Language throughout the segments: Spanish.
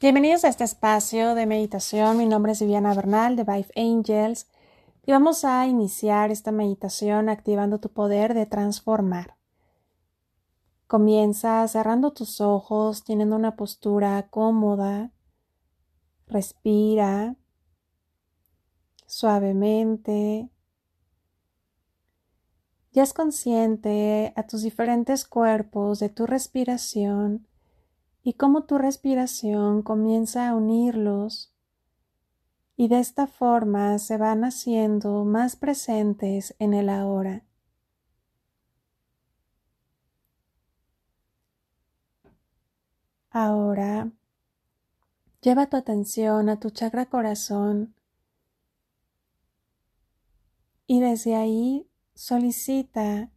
Bienvenidos a este espacio de meditación. Mi nombre es Viviana Bernal de Vive Angels y vamos a iniciar esta meditación activando tu poder de transformar. Comienza cerrando tus ojos, teniendo una postura cómoda. Respira suavemente. Ya es consciente a tus diferentes cuerpos de tu respiración y cómo tu respiración comienza a unirlos y de esta forma se van haciendo más presentes en el ahora. Ahora lleva tu atención a tu chakra corazón y desde ahí solicita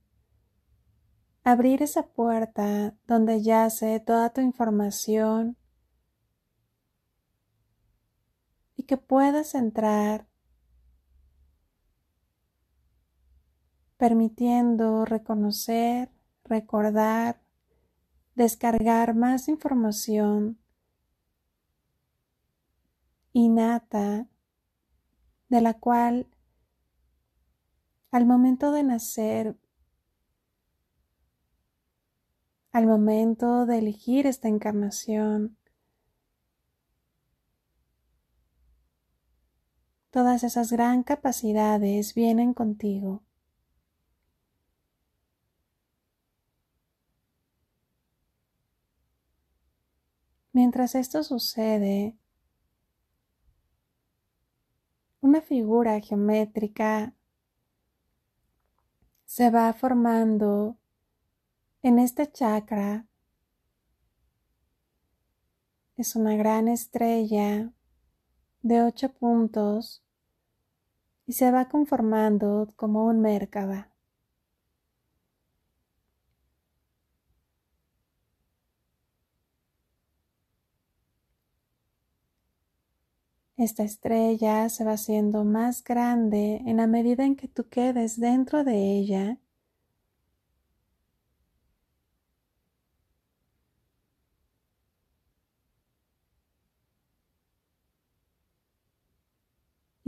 abrir esa puerta donde yace toda tu información y que puedas entrar permitiendo reconocer, recordar, descargar más información innata de la cual al momento de nacer al momento de elegir esta encarnación. Todas esas gran capacidades vienen contigo. Mientras esto sucede, una figura geométrica se va formando en este chakra es una gran estrella de ocho puntos y se va conformando como un Merkaba. Esta estrella se va haciendo más grande en la medida en que tú quedes dentro de ella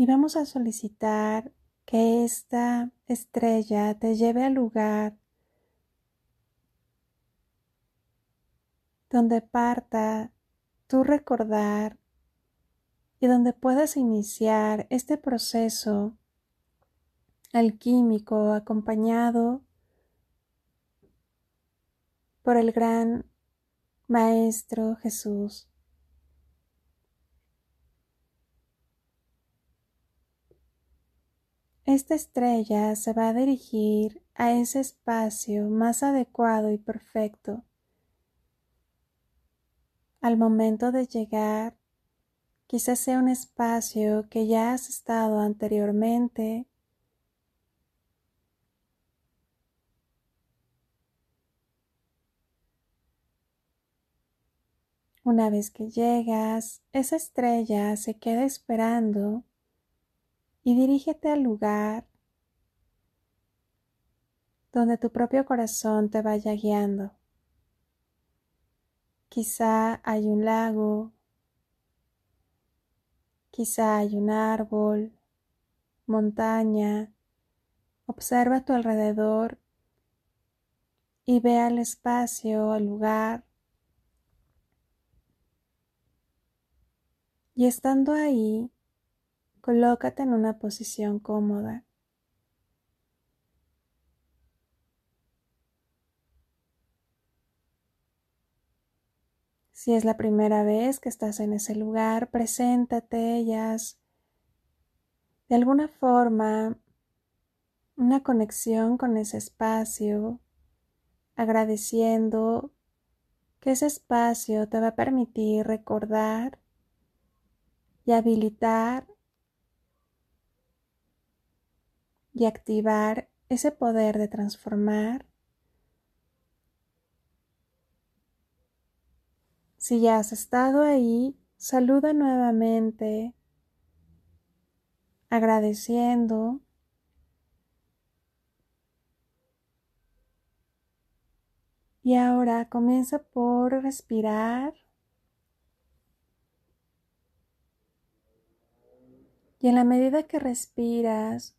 y vamos a solicitar que esta estrella te lleve al lugar donde parta tu recordar y donde puedas iniciar este proceso alquímico acompañado por el gran Maestro Jesús. Esta estrella se va a dirigir a ese espacio más adecuado y perfecto. Al momento de llegar, quizás sea un espacio que ya has estado anteriormente Una vez que llegas, esa estrella se queda esperando y dirígete al lugar donde tu propio corazón te vaya guiando. Quizá hay un lago, quizá hay un árbol, montaña. Observa a tu alrededor y ve al espacio, al lugar. Y estando ahí, Colócate en una posición cómoda. Si es la primera vez que estás en ese lugar, preséntate y haz de alguna forma una conexión con ese espacio, agradeciendo que ese espacio te va a permitir recordar y habilitar y activar ese poder de transformar. Si ya has estado ahí, saluda nuevamente, agradeciendo. Y ahora comienza por respirar. Y en la medida que respiras,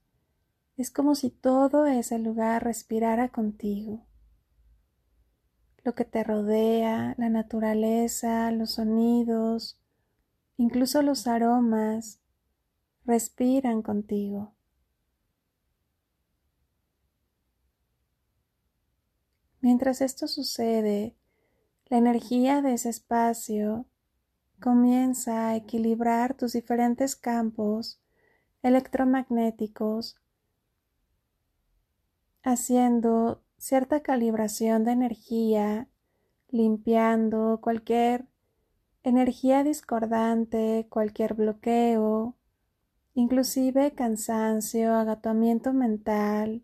es como si todo ese lugar respirara contigo. Lo que te rodea, la naturaleza, los sonidos, incluso los aromas, respiran contigo. Mientras esto sucede, la energía de ese espacio comienza a equilibrar tus diferentes campos electromagnéticos haciendo cierta calibración de energía, limpiando cualquier energía discordante, cualquier bloqueo, inclusive cansancio, agotamiento mental,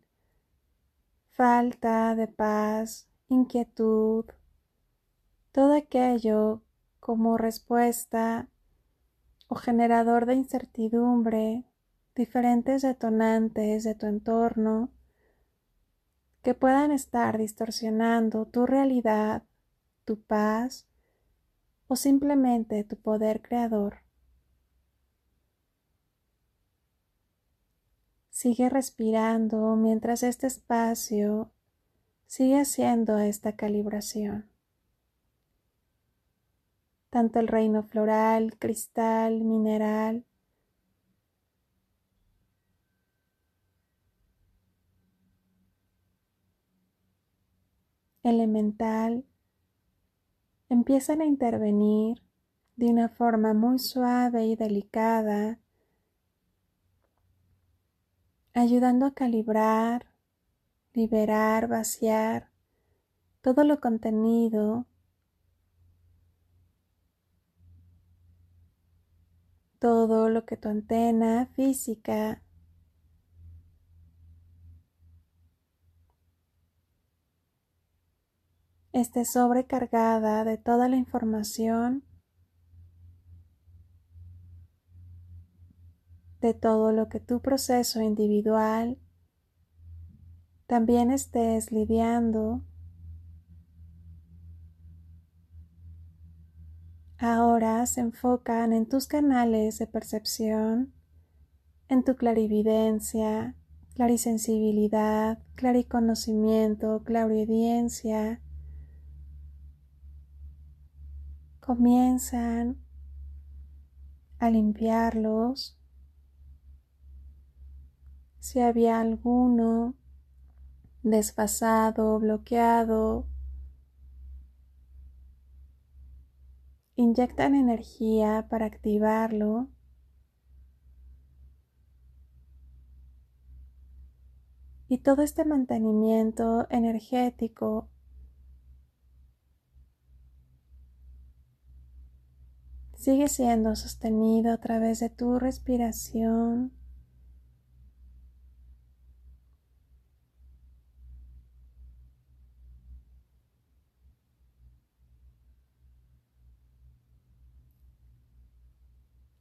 falta de paz, inquietud, todo aquello como respuesta o generador de incertidumbre, diferentes detonantes de tu entorno que puedan estar distorsionando tu realidad, tu paz o simplemente tu poder creador. Sigue respirando mientras este espacio sigue haciendo esta calibración. Tanto el reino floral, cristal, mineral, elemental empiezan a intervenir de una forma muy suave y delicada, ayudando a calibrar, liberar, vaciar todo lo contenido, todo lo que tu antena física esté sobrecargada de toda la información, de todo lo que tu proceso individual también estés lidiando. Ahora se enfocan en tus canales de percepción, en tu clarividencia, clarisensibilidad, clariconocimiento, clariaudiencia, comienzan a limpiarlos. Si había alguno desfasado, bloqueado, inyectan energía para activarlo. Y todo este mantenimiento energético Sigue siendo sostenido a través de tu respiración.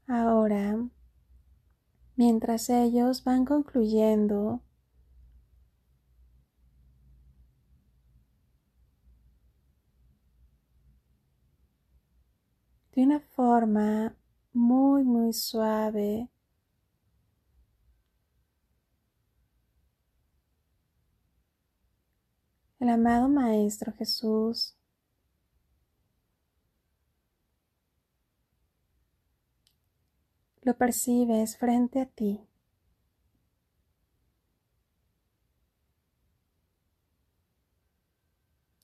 Ahora, mientras ellos van concluyendo de una forma muy, muy suave. El amado Maestro Jesús lo percibes frente a ti.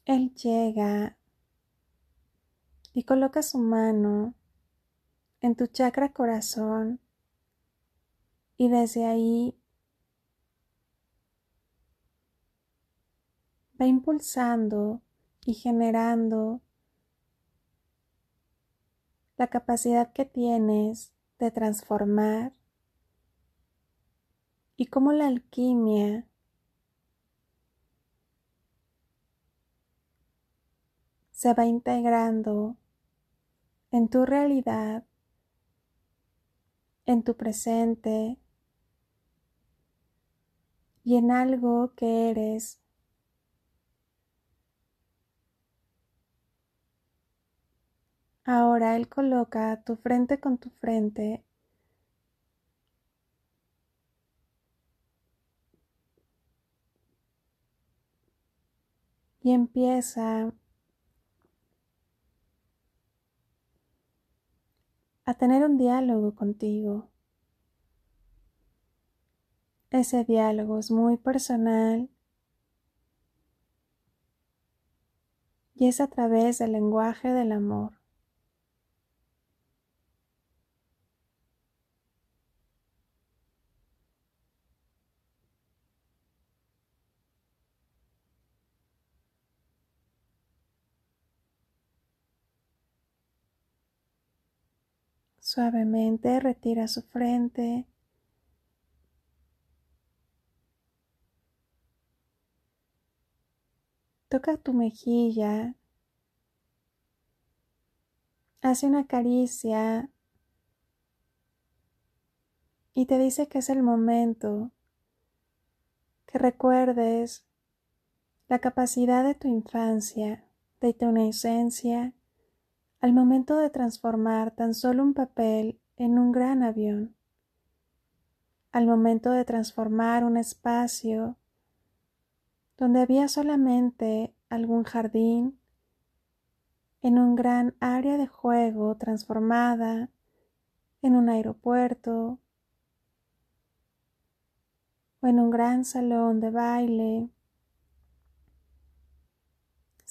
Él llega y coloca su mano en tu chakra corazón y desde ahí va impulsando y generando la capacidad que tienes de transformar y cómo la alquimia se va integrando en tu realidad, en tu presente y en algo que eres. Ahora él coloca tu frente con tu frente y empieza a tener un diálogo contigo. Ese diálogo es muy personal y es a través del lenguaje del amor. Suavemente retira su frente. Toca tu mejilla. Hace una caricia y te dice que es el momento que recuerdes la capacidad de tu infancia, de tu inocencia al momento de transformar tan solo un papel en un gran avión, al momento de transformar un espacio donde había solamente algún jardín en un gran área de juego transformada en un aeropuerto o en un gran salón de baile.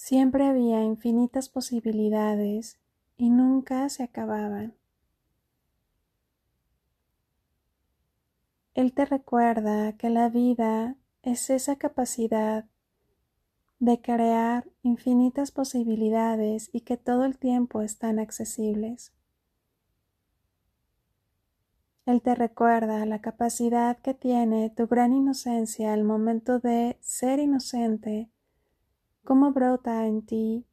Siempre había infinitas posibilidades y nunca se acababan. Él te recuerda que la vida es esa capacidad de crear infinitas posibilidades y que todo el tiempo están accesibles. Él te recuerda la capacidad que tiene tu gran inocencia al momento de ser inocente, cómo brota en ti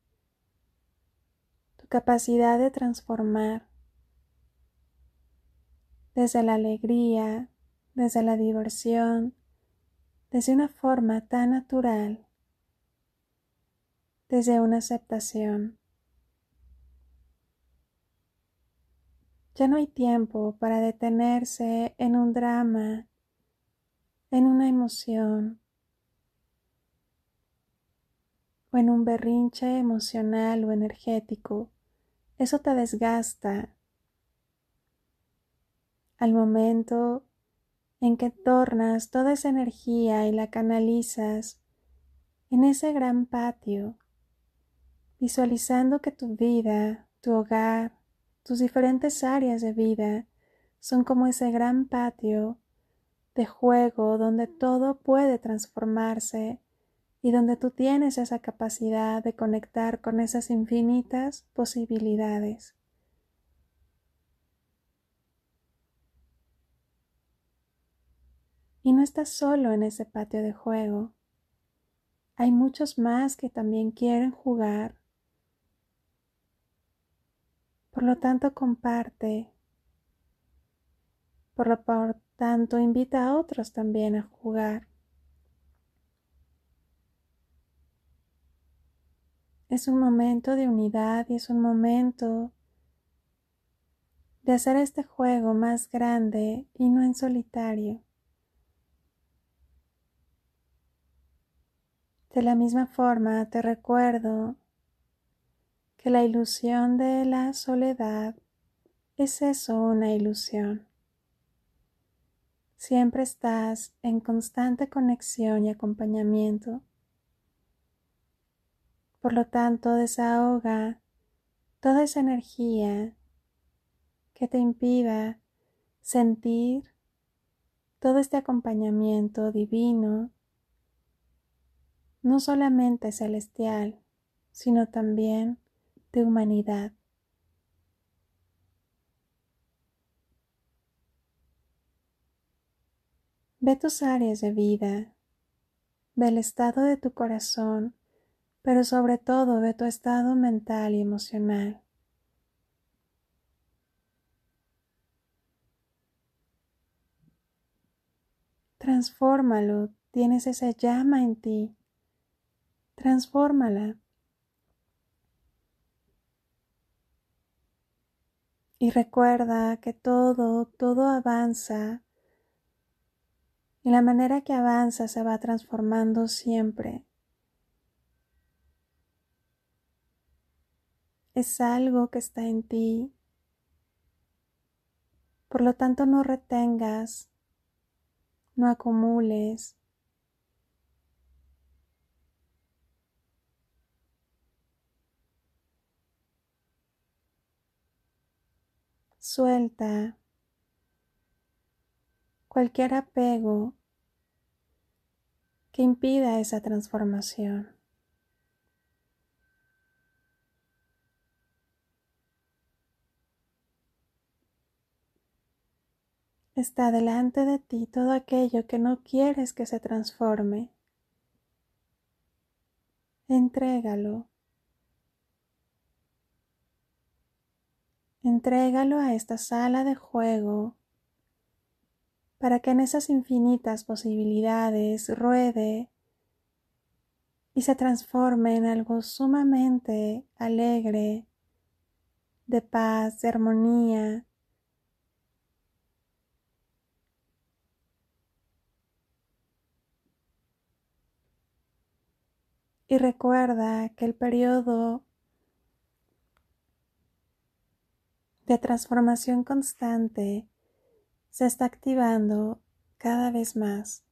tu capacidad de transformar desde la alegría, desde la diversión, desde una forma tan natural, desde una aceptación. Ya no hay tiempo para detenerse en un drama, en una emoción o en un berrinche emocional o energético. Eso te desgasta. Al momento en que tornas toda esa energía y la canalizas en ese gran patio, visualizando que tu vida, tu hogar, tus diferentes áreas de vida son como ese gran patio de juego donde todo puede transformarse y donde tú tienes esa capacidad de conectar con esas infinitas posibilidades. Y no estás solo en ese patio de juego. Hay muchos más que también quieren jugar. Por lo tanto, comparte. Por lo tanto, invita a otros también a jugar. Es un momento de unidad y es un momento de hacer este juego más grande y no en solitario. De la misma forma, te recuerdo que la ilusión de la soledad es eso, una ilusión. Siempre estás en constante conexión y acompañamiento. Por lo tanto, desahoga toda esa energía que te impida sentir todo este acompañamiento divino no solamente celestial, sino también de humanidad. Ve tus áreas de vida, ve el estado de tu corazón, pero sobre todo ve tu estado mental y emocional. Transfórmalo, tienes esa llama en ti transfórmala. Y recuerda que todo, todo avanza y la manera que avanza se va transformando siempre. Es algo que está en ti. Por lo tanto, no retengas, no acumules. Suelta cualquier apego que impida esa transformación. Está delante de ti todo aquello que no quieres que se transforme. Entrégalo. Entrégalo a esta sala de juego para que en esas infinitas posibilidades ruede y se transforme en algo sumamente alegre, de paz, de armonía. Y recuerda que el periodo de transformación constante se está activando cada vez más.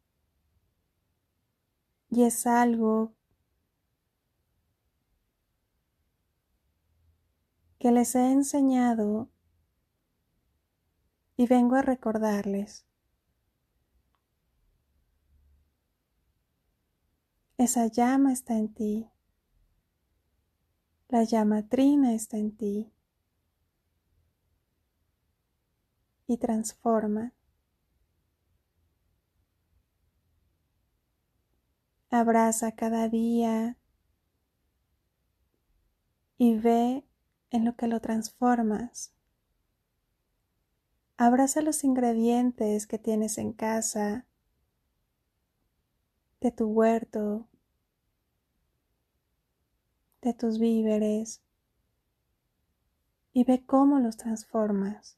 Y es algo que les he enseñado y vengo a recordarles. Esa llama está en ti. La llama trina está en ti. y transforma. Abraza cada día y ve en lo que lo transformas. Abraza los ingredientes que tienes en casa, de tu huerto, de tus víveres, y ve cómo los transformas.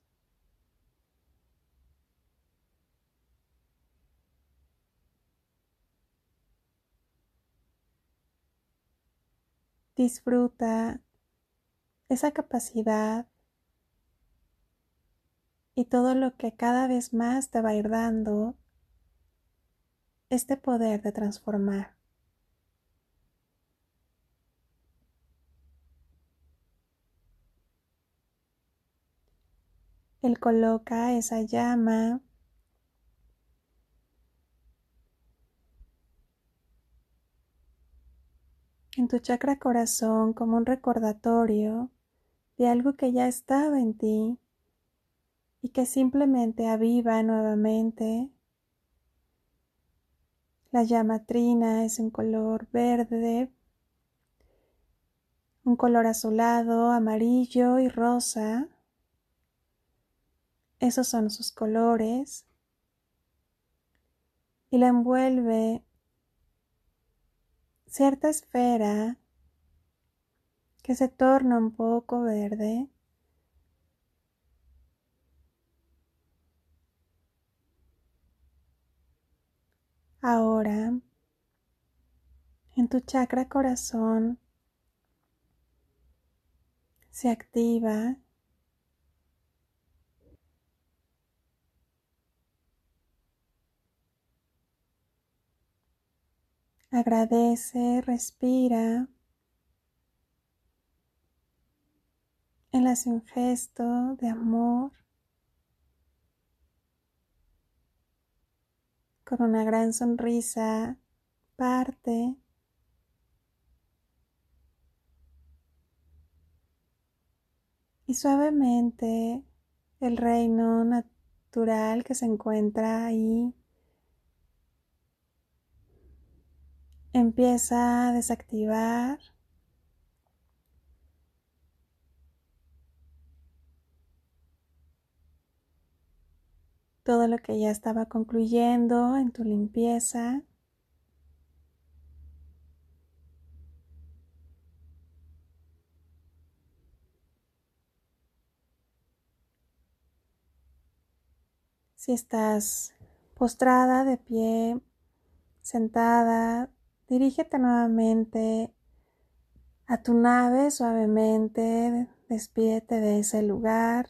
Disfruta esa capacidad y todo lo que cada vez más te va a ir dando este poder de transformar. Él coloca esa llama en tu chakra corazón como un recordatorio de algo que ya estaba en ti y que simplemente aviva nuevamente. La llama trina es un color verde, un color azulado, amarillo y rosa. Esos son sus colores. Y la envuelve cierta esfera que se torna un poco verde. Ahora, en tu chakra corazón, se activa Agradece, respira. Él hace un gesto de amor con una gran sonrisa. Parte. Y suavemente el reino natural que se encuentra ahí empieza a desactivar todo lo que ya estaba concluyendo en tu limpieza. Si estás postrada de pie, sentada, Dirígete nuevamente a tu nave suavemente, despídete de ese lugar.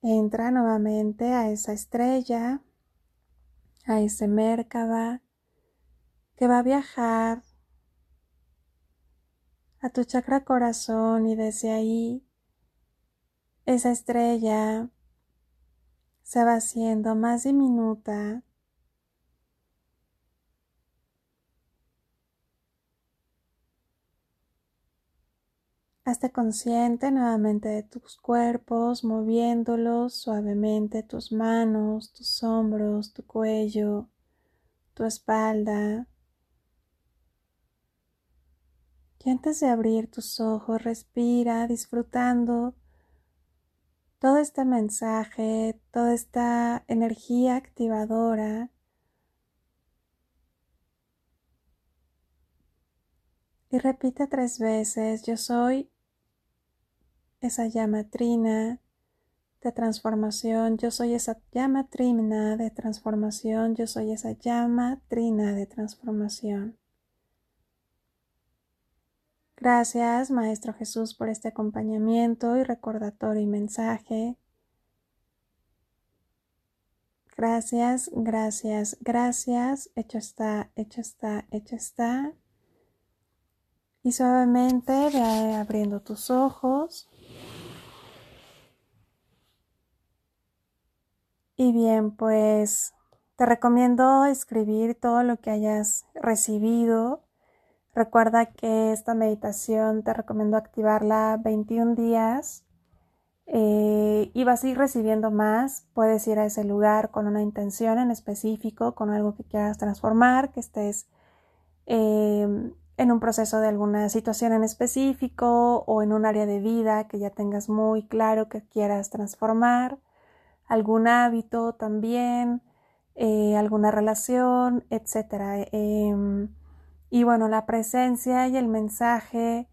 Entra nuevamente a esa estrella, a ese Merkaba que va a viajar a tu chakra corazón y desde ahí esa estrella se va haciendo más diminuta Hazte consciente nuevamente de tus cuerpos, moviéndolos suavemente, tus manos, tus hombros, tu cuello, tu espalda. Y antes de abrir tus ojos, respira disfrutando todo este mensaje, toda esta energía activadora. Y repite tres veces, yo soy esa llama trina de transformación, yo soy esa llama trina de transformación, yo soy esa llama trina de transformación. Gracias, Maestro Jesús, por este acompañamiento y recordatorio y mensaje. Gracias, gracias, gracias. Hecho está, hecho está, hecho está. Y suavemente ve abriendo tus ojos. Y bien, pues te recomiendo escribir todo lo que hayas recibido. Recuerda que esta meditación te recomiendo activarla 21 días eh, y vas a ir recibiendo más. Puedes ir a ese lugar con una intención en específico, con algo que quieras transformar, que estés em, en un proceso de alguna situación en específico o en un área de vida que ya tengas muy claro que quieras transformar algún hábito también, eh, alguna relación, etc. Y bueno, la presencia y el mensaje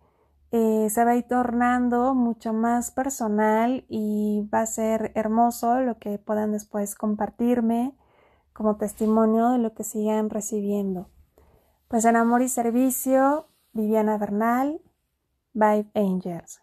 eh, se va a ir tornando mucho más personal y va a ser hermoso lo que puedan después compartirme como testimonio de lo que sigan recibiendo. Pues en amor y servicio, Viviana Bernal, Vibe Angels.